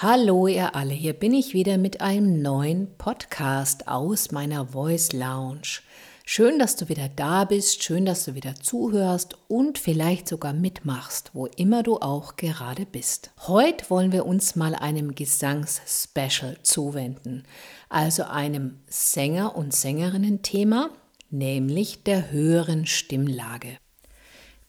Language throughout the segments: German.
Hallo ihr alle, hier bin ich wieder mit einem neuen Podcast aus meiner Voice Lounge. Schön, dass du wieder da bist, schön, dass du wieder zuhörst und vielleicht sogar mitmachst, wo immer du auch gerade bist. Heute wollen wir uns mal einem Gesangs-Special zuwenden, also einem Sänger- und Sängerinnen-Thema, nämlich der höheren Stimmlage.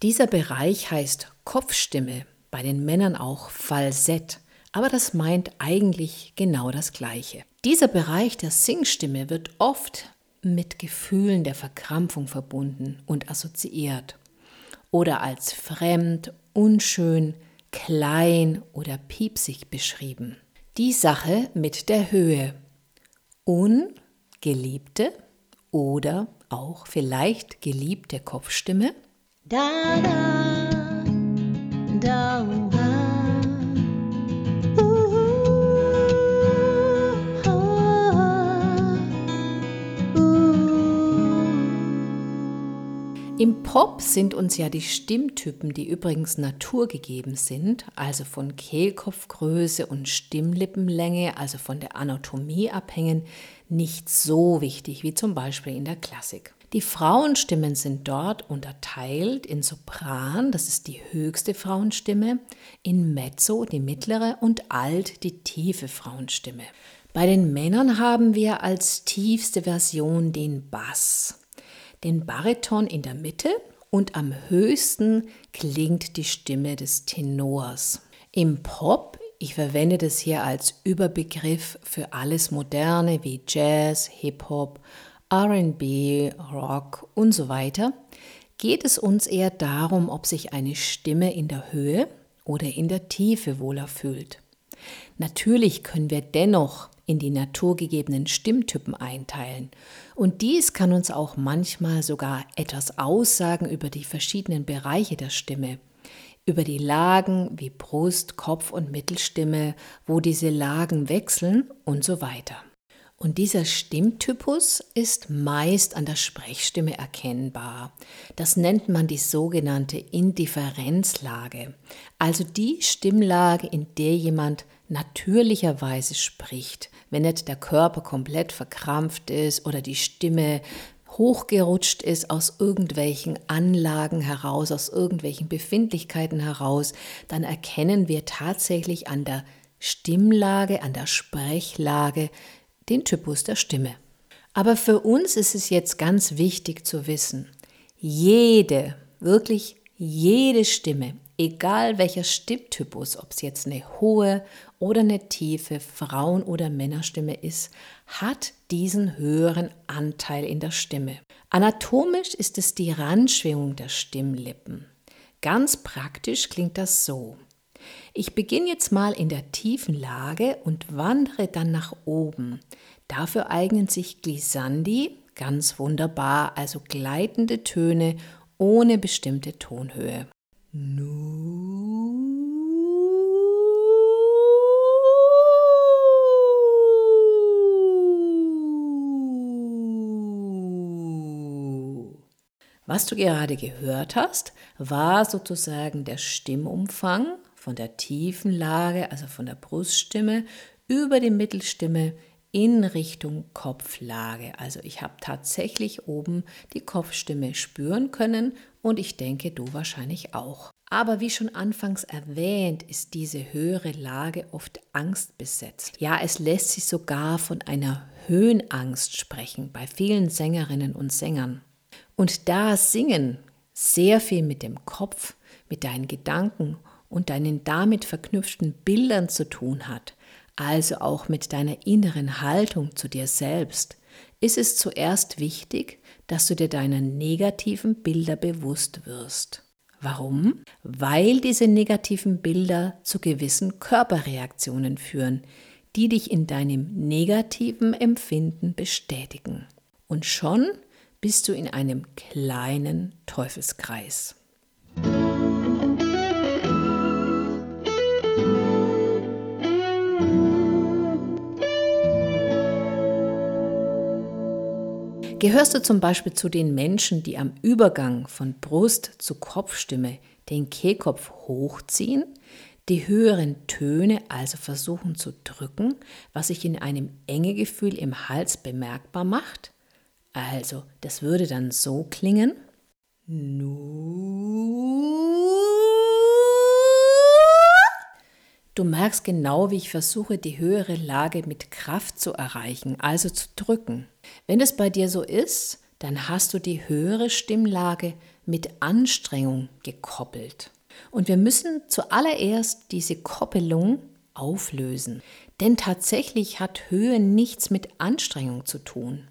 Dieser Bereich heißt Kopfstimme, bei den Männern auch Falsett aber das meint eigentlich genau das Gleiche. Dieser Bereich der Singstimme wird oft mit Gefühlen der Verkrampfung verbunden und assoziiert oder als fremd, unschön, klein oder piepsig beschrieben. Die Sache mit der Höhe. Ungeliebte oder auch vielleicht geliebte Kopfstimme. Da, da, da, Im Pop sind uns ja die Stimmtypen, die übrigens naturgegeben sind, also von Kehlkopfgröße und Stimmlippenlänge, also von der Anatomie abhängen, nicht so wichtig wie zum Beispiel in der Klassik. Die Frauenstimmen sind dort unterteilt in Sopran, das ist die höchste Frauenstimme, in Mezzo, die mittlere, und Alt, die tiefe Frauenstimme. Bei den Männern haben wir als tiefste Version den Bass den Bariton in der Mitte und am höchsten klingt die Stimme des Tenors. Im Pop, ich verwende das hier als Überbegriff für alles Moderne wie Jazz, Hip-Hop, RB, Rock und so weiter, geht es uns eher darum, ob sich eine Stimme in der Höhe oder in der Tiefe wohler fühlt. Natürlich können wir dennoch in die naturgegebenen Stimmtypen einteilen. Und dies kann uns auch manchmal sogar etwas aussagen über die verschiedenen Bereiche der Stimme, über die Lagen wie Brust, Kopf und Mittelstimme, wo diese Lagen wechseln und so weiter. Und dieser Stimmtypus ist meist an der Sprechstimme erkennbar. Das nennt man die sogenannte Indifferenzlage, also die Stimmlage, in der jemand natürlicherweise spricht, wenn nicht der Körper komplett verkrampft ist oder die Stimme hochgerutscht ist aus irgendwelchen Anlagen heraus, aus irgendwelchen Befindlichkeiten heraus, dann erkennen wir tatsächlich an der Stimmlage, an der Sprechlage den Typus der Stimme. Aber für uns ist es jetzt ganz wichtig zu wissen, jede, wirklich jede Stimme egal welcher Stimmtypus, ob es jetzt eine hohe oder eine tiefe Frauen- oder Männerstimme ist, hat diesen höheren Anteil in der Stimme. Anatomisch ist es die Randschwingung der Stimmlippen. Ganz praktisch klingt das so. Ich beginne jetzt mal in der tiefen Lage und wandere dann nach oben. Dafür eignen sich Glissandi ganz wunderbar, also gleitende Töne ohne bestimmte Tonhöhe. Nu. Was du gerade gehört hast, war sozusagen der Stimmumfang von der tiefen Lage, also von der Bruststimme, über die Mittelstimme in Richtung Kopflage. Also ich habe tatsächlich oben die Kopfstimme spüren können und ich denke, du wahrscheinlich auch. Aber wie schon anfangs erwähnt, ist diese höhere Lage oft angstbesetzt. Ja, es lässt sich sogar von einer Höhenangst sprechen bei vielen Sängerinnen und Sängern. Und da Singen sehr viel mit dem Kopf, mit deinen Gedanken und deinen damit verknüpften Bildern zu tun hat, also auch mit deiner inneren Haltung zu dir selbst, ist es zuerst wichtig, dass du dir deiner negativen Bilder bewusst wirst. Warum? Weil diese negativen Bilder zu gewissen Körperreaktionen führen, die dich in deinem negativen Empfinden bestätigen. Und schon bist du in einem kleinen Teufelskreis. Gehörst du zum Beispiel zu den Menschen, die am Übergang von Brust zu Kopfstimme den Kehlkopf hochziehen, Die höheren Töne also versuchen zu drücken, was sich in einem Engegefühl im Hals bemerkbar macht. Also, das würde dann so klingen. Du merkst genau, wie ich versuche, die höhere Lage mit Kraft zu erreichen, also zu drücken. Wenn es bei dir so ist, dann hast du die höhere Stimmlage mit Anstrengung gekoppelt. Und wir müssen zuallererst diese Koppelung auflösen. Denn tatsächlich hat Höhe nichts mit Anstrengung zu tun.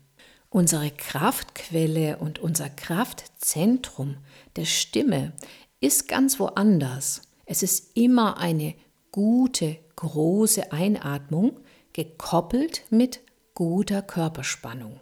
Unsere Kraftquelle und unser Kraftzentrum der Stimme ist ganz woanders. Es ist immer eine gute, große Einatmung gekoppelt mit guter Körperspannung.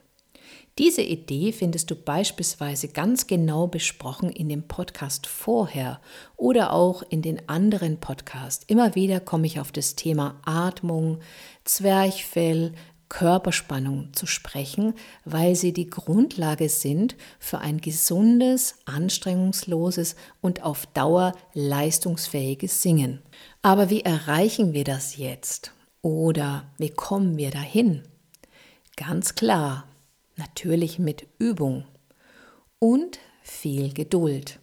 Diese Idee findest du beispielsweise ganz genau besprochen in dem Podcast vorher oder auch in den anderen Podcasts. Immer wieder komme ich auf das Thema Atmung, Zwerchfell, Körperspannung zu sprechen, weil sie die Grundlage sind für ein gesundes, anstrengungsloses und auf Dauer leistungsfähiges Singen. Aber wie erreichen wir das jetzt? Oder wie kommen wir dahin? Ganz klar, natürlich mit Übung und viel Geduld.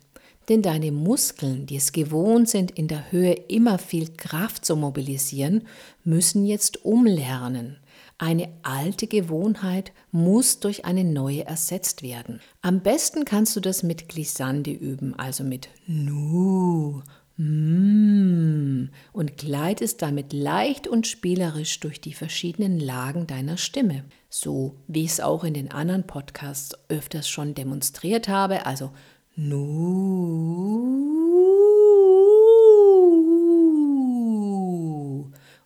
Denn deine Muskeln, die es gewohnt sind, in der Höhe immer viel Kraft zu mobilisieren, müssen jetzt umlernen. Eine alte Gewohnheit muss durch eine neue ersetzt werden. Am besten kannst du das mit Glissandi üben, also mit Nu, Mm, und gleitest damit leicht und spielerisch durch die verschiedenen Lagen deiner Stimme. So wie ich es auch in den anderen Podcasts öfters schon demonstriert habe, also Nu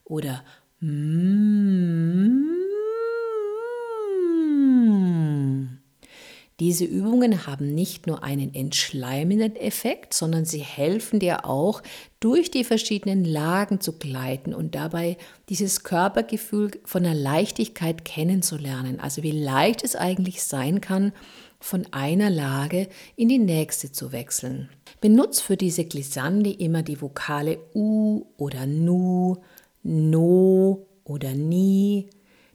oder Mm. Diese Übungen haben nicht nur einen entschleimenden Effekt, sondern sie helfen dir auch, durch die verschiedenen Lagen zu gleiten und dabei dieses Körpergefühl von der Leichtigkeit kennenzulernen. Also wie leicht es eigentlich sein kann, von einer Lage in die nächste zu wechseln. Benutz für diese Glissandi immer die Vokale U oder Nu, No oder Ni,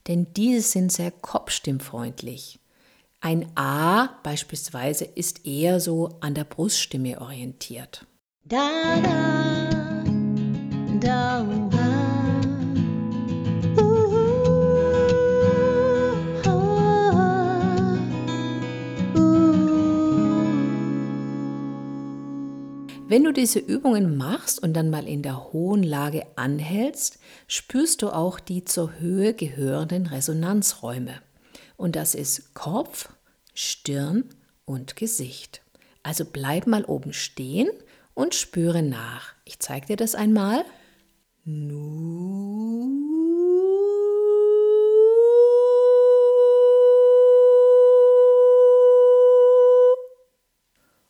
denn diese sind sehr kopfstimmfreundlich. Ein A beispielsweise ist eher so an der Bruststimme orientiert. Da, da, da, Wenn du diese Übungen machst und dann mal in der hohen Lage anhältst, spürst du auch die zur Höhe gehörenden Resonanzräume. Und das ist Kopf, Stirn und Gesicht. Also bleib mal oben stehen und spüre nach. Ich zeige dir das einmal.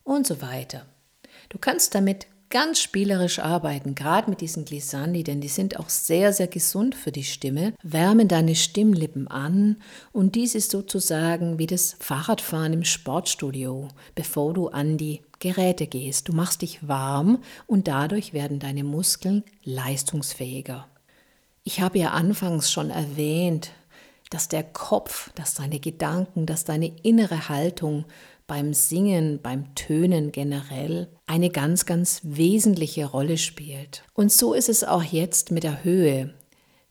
Und so weiter. Du kannst damit ganz spielerisch arbeiten, gerade mit diesen Glissandi, denn die sind auch sehr, sehr gesund für die Stimme, wärmen deine Stimmlippen an und dies ist sozusagen wie das Fahrradfahren im Sportstudio, bevor du an die Geräte gehst. Du machst dich warm und dadurch werden deine Muskeln leistungsfähiger. Ich habe ja anfangs schon erwähnt, dass der Kopf, dass deine Gedanken, dass deine innere Haltung beim Singen, beim Tönen generell eine ganz, ganz wesentliche Rolle spielt. Und so ist es auch jetzt mit der Höhe.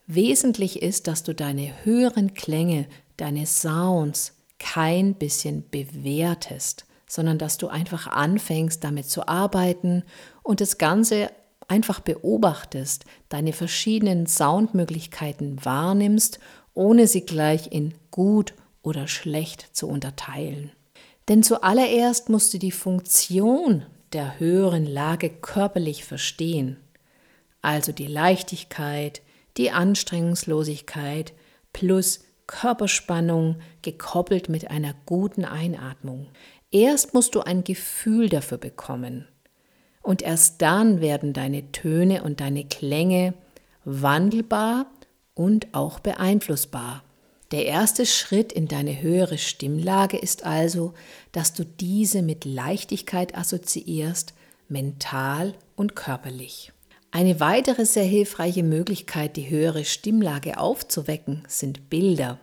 Wesentlich ist, dass du deine höheren Klänge, deine Sounds kein bisschen bewertest, sondern dass du einfach anfängst, damit zu arbeiten und das Ganze einfach beobachtest, deine verschiedenen Soundmöglichkeiten wahrnimmst, ohne sie gleich in gut oder schlecht zu unterteilen. Denn zuallererst musst du die Funktion der höheren Lage körperlich verstehen, also die Leichtigkeit, die Anstrengungslosigkeit plus Körperspannung gekoppelt mit einer guten Einatmung. Erst musst du ein Gefühl dafür bekommen. Und erst dann werden deine Töne und deine Klänge wandelbar und auch beeinflussbar. Der erste Schritt in deine höhere Stimmlage ist also, dass du diese mit Leichtigkeit assoziierst, mental und körperlich. Eine weitere sehr hilfreiche Möglichkeit, die höhere Stimmlage aufzuwecken, sind Bilder.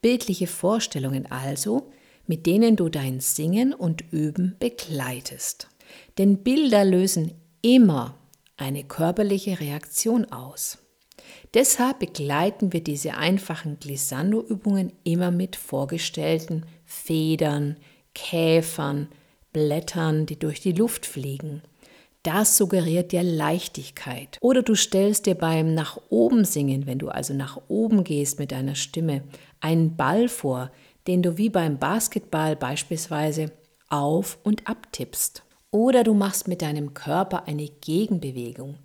Bildliche Vorstellungen also, mit denen du dein Singen und Üben begleitest. Denn Bilder lösen immer eine körperliche Reaktion aus. Deshalb begleiten wir diese einfachen Glissando-Übungen immer mit vorgestellten Federn, Käfern, Blättern, die durch die Luft fliegen. Das suggeriert dir Leichtigkeit. Oder du stellst dir beim Nach oben singen, wenn du also nach oben gehst mit deiner Stimme, einen Ball vor, den du wie beim Basketball beispielsweise auf und abtippst. Oder du machst mit deinem Körper eine Gegenbewegung.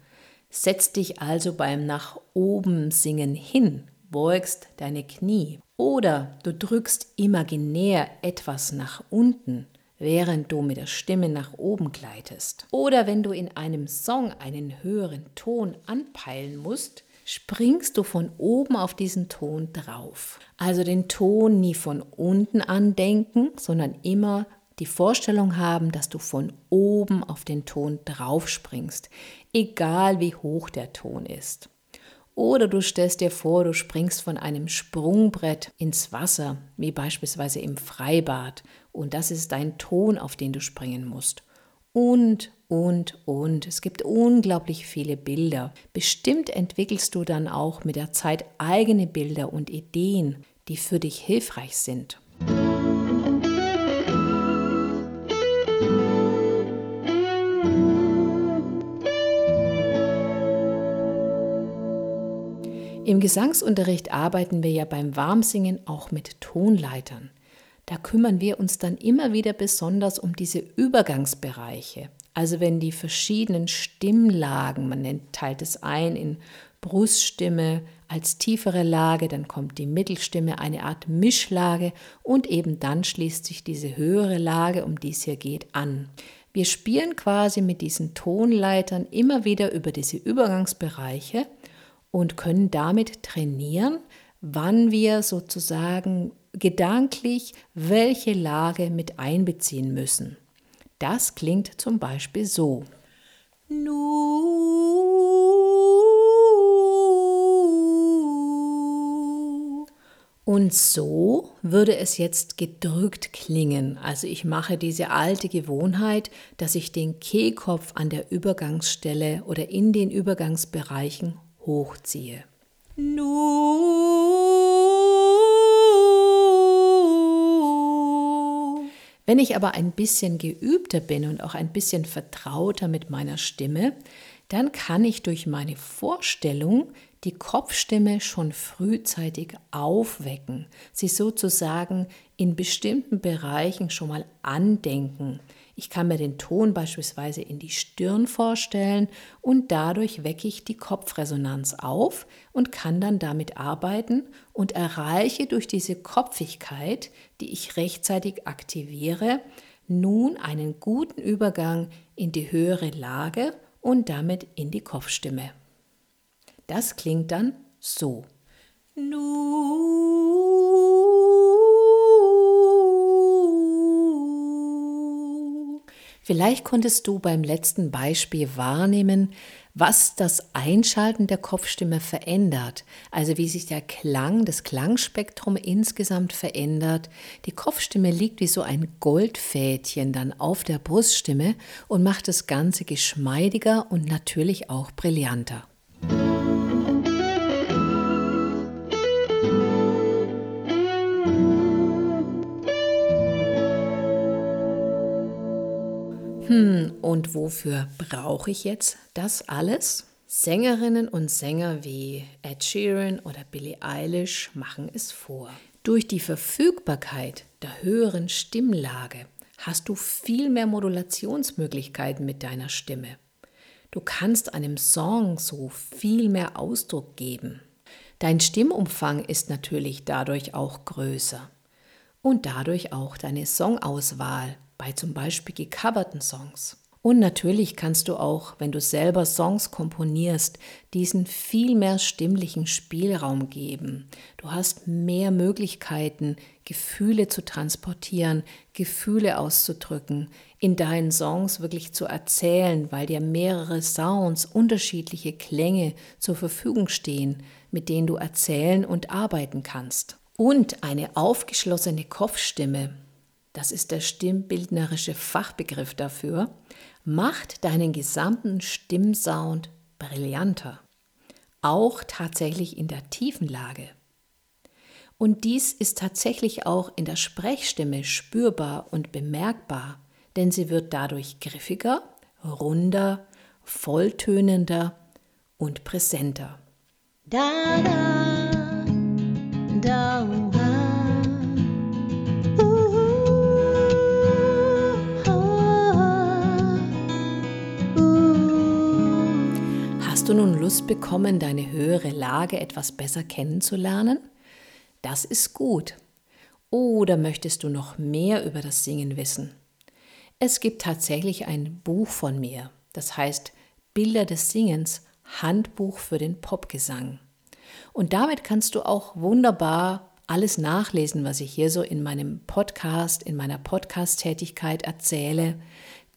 Setzt dich also beim Nach oben singen hin, beugst deine Knie. Oder du drückst imaginär etwas nach unten, während du mit der Stimme nach oben gleitest. Oder wenn du in einem Song einen höheren Ton anpeilen musst, springst du von oben auf diesen Ton drauf. Also den Ton nie von unten andenken, sondern immer die Vorstellung haben, dass du von oben auf den Ton draufspringst, egal wie hoch der Ton ist. Oder du stellst dir vor, du springst von einem Sprungbrett ins Wasser, wie beispielsweise im Freibad, und das ist dein Ton, auf den du springen musst. Und, und, und. Es gibt unglaublich viele Bilder. Bestimmt entwickelst du dann auch mit der Zeit eigene Bilder und Ideen, die für dich hilfreich sind. Im Gesangsunterricht arbeiten wir ja beim Warmsingen auch mit Tonleitern. Da kümmern wir uns dann immer wieder besonders um diese Übergangsbereiche. Also wenn die verschiedenen Stimmlagen, man nennt, teilt es ein in Bruststimme als tiefere Lage, dann kommt die Mittelstimme, eine Art Mischlage und eben dann schließt sich diese höhere Lage, um die es hier geht, an. Wir spielen quasi mit diesen Tonleitern immer wieder über diese Übergangsbereiche und können damit trainieren, wann wir sozusagen gedanklich welche Lage mit einbeziehen müssen. Das klingt zum Beispiel so. Und so würde es jetzt gedrückt klingen. Also ich mache diese alte Gewohnheit, dass ich den Kehlkopf an der Übergangsstelle oder in den Übergangsbereichen hochziehe. Wenn ich aber ein bisschen geübter bin und auch ein bisschen vertrauter mit meiner Stimme, dann kann ich durch meine Vorstellung die Kopfstimme schon frühzeitig aufwecken, sie sozusagen in bestimmten Bereichen schon mal andenken. Ich kann mir den Ton beispielsweise in die Stirn vorstellen und dadurch wecke ich die Kopfresonanz auf und kann dann damit arbeiten und erreiche durch diese Kopfigkeit, die ich rechtzeitig aktiviere, nun einen guten Übergang in die höhere Lage und damit in die Kopfstimme. Das klingt dann so. Vielleicht konntest du beim letzten Beispiel wahrnehmen, was das Einschalten der Kopfstimme verändert, also wie sich der Klang, das Klangspektrum insgesamt verändert. Die Kopfstimme liegt wie so ein Goldfädchen dann auf der Bruststimme und macht das Ganze geschmeidiger und natürlich auch brillanter. Hm, und wofür brauche ich jetzt das alles? Sängerinnen und Sänger wie Ed Sheeran oder Billie Eilish machen es vor. Durch die Verfügbarkeit der höheren Stimmlage hast du viel mehr Modulationsmöglichkeiten mit deiner Stimme. Du kannst einem Song so viel mehr Ausdruck geben. Dein Stimmumfang ist natürlich dadurch auch größer und dadurch auch deine Songauswahl bei zum Beispiel gecoverten Songs. Und natürlich kannst du auch, wenn du selber Songs komponierst, diesen viel mehr stimmlichen Spielraum geben. Du hast mehr Möglichkeiten, Gefühle zu transportieren, Gefühle auszudrücken, in deinen Songs wirklich zu erzählen, weil dir mehrere Sounds, unterschiedliche Klänge zur Verfügung stehen, mit denen du erzählen und arbeiten kannst. Und eine aufgeschlossene Kopfstimme, das ist der stimmbildnerische Fachbegriff dafür, macht deinen gesamten Stimmsound brillanter. Auch tatsächlich in der tiefen Lage. Und dies ist tatsächlich auch in der Sprechstimme spürbar und bemerkbar, denn sie wird dadurch griffiger, runder, volltönender und präsenter. Da, da, da, Hast du nun Lust bekommen, deine höhere Lage etwas besser kennenzulernen? Das ist gut. Oder möchtest du noch mehr über das Singen wissen? Es gibt tatsächlich ein Buch von mir, das heißt Bilder des Singens, Handbuch für den Popgesang. Und damit kannst du auch wunderbar alles nachlesen, was ich hier so in meinem Podcast, in meiner Podcast-Tätigkeit erzähle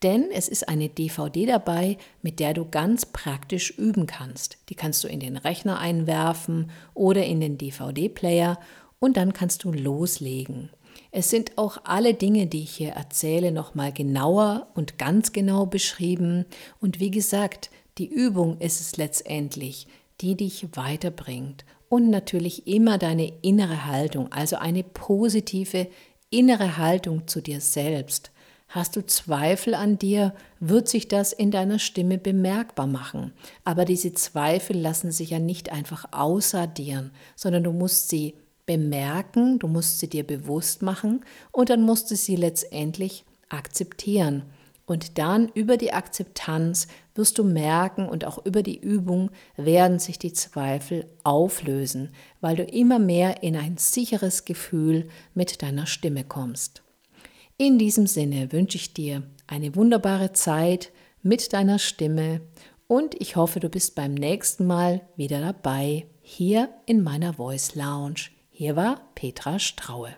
denn es ist eine DVD dabei, mit der du ganz praktisch üben kannst. Die kannst du in den Rechner einwerfen oder in den DVD-Player und dann kannst du loslegen. Es sind auch alle Dinge, die ich hier erzähle, nochmal genauer und ganz genau beschrieben. Und wie gesagt, die Übung ist es letztendlich, die dich weiterbringt. Und natürlich immer deine innere Haltung, also eine positive innere Haltung zu dir selbst. Hast du Zweifel an dir, wird sich das in deiner Stimme bemerkbar machen. Aber diese Zweifel lassen sich ja nicht einfach ausadieren, sondern du musst sie bemerken, du musst sie dir bewusst machen und dann musst du sie letztendlich akzeptieren. Und dann über die Akzeptanz wirst du merken und auch über die Übung werden sich die Zweifel auflösen, weil du immer mehr in ein sicheres Gefühl mit deiner Stimme kommst. In diesem Sinne wünsche ich dir eine wunderbare Zeit mit deiner Stimme und ich hoffe, du bist beim nächsten Mal wieder dabei hier in meiner Voice Lounge. Hier war Petra Straue.